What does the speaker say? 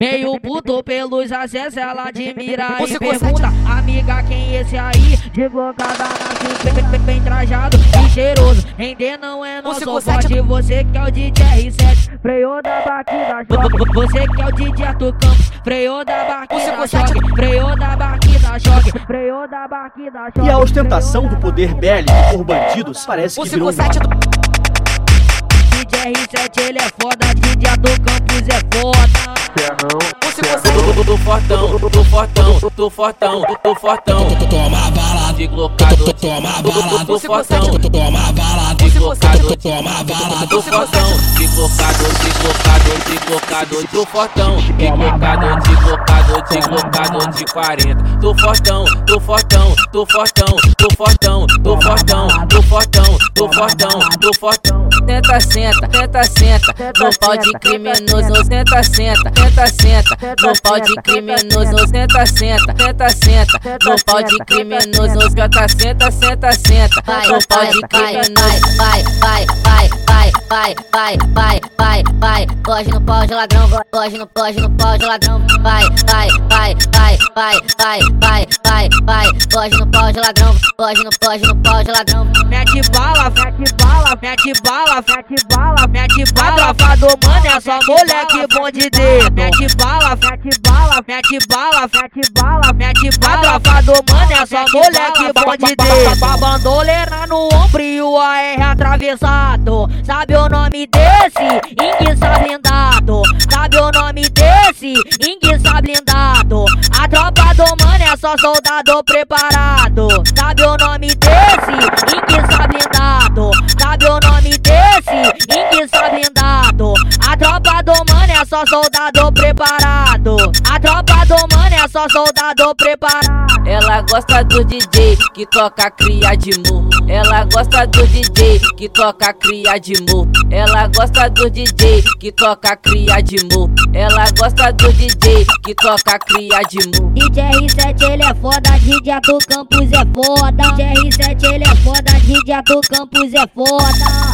Meio puto pelos acessos, ela admira e pergunta Amiga, quem esse aí? Deslocada na bem, bem, bem trajado e cheiroso. Render não é nosso forte, você que é o DJ R7 Freio da batida, choque Você que é o DJ Arthur Campos Freio da batida, choque Freio da batida, choque Freio da batida, choque E a ostentação do poder bélico por bandidos parece que virou moda DJ R7 ele é foda, DJ Arthur Campos é tô fortão, tô fortão. Toma bala, de glocado, toma bala, tô fortão. Toma bala, de glocado, toma bala, tô fortão. De glocado, de glocado, de glocado, tô fortão. De glocado, de glocado, de glocado, de 40. Tô fortão, tô fortão, tô fortão, tô fortão, tô fortão, tô fortão, tô fortão, tô fortão. Tenta, senta, tenta, senta, no pau de criminoso, senta, tenta, senta, no pau de criminoso, senta, senta, senta, no pau de criminoso, senta, senta, senta, no pau de criminoso. Vai, vai, vai, vai, vai, vai, vai, vai, vai, foge no pau de ladrão, foge no, foge no pau de ladrão, vai, vai, vai, vai, vai, vai, vai, foge no pau de ladrão, foge no, foge no pau de ladrão. Mete bala, mete bala, mete bala, mete bala, mete bala, tropa do mano é só moleque bom de dedo. Mete bala, mete bala, mete bala, mete bala, mete bala, tropa do mano é só moleque bom de dedo. Bandoleira no ombro e o AR atravessado. Sabe o nome desse? Tropa do mano é só soldado preparado. Sabe o nome desse? Inguiça blindado. Sabe o nome desse? Inguiça blindado. A tropa do mano é só soldado preparado. A tropa do mano é só soldado preparado. Ela gosta do DJ que toca cria de mu. Ela gosta do DJ que toca cria de mu. Ela gosta do DJ que toca cria de mu. Ela gosta do DJ que toca cria de mu. DJ R7 ele é foda, DJ do campus é foda. DJ R7 ele é foda, DJ do campus é foda.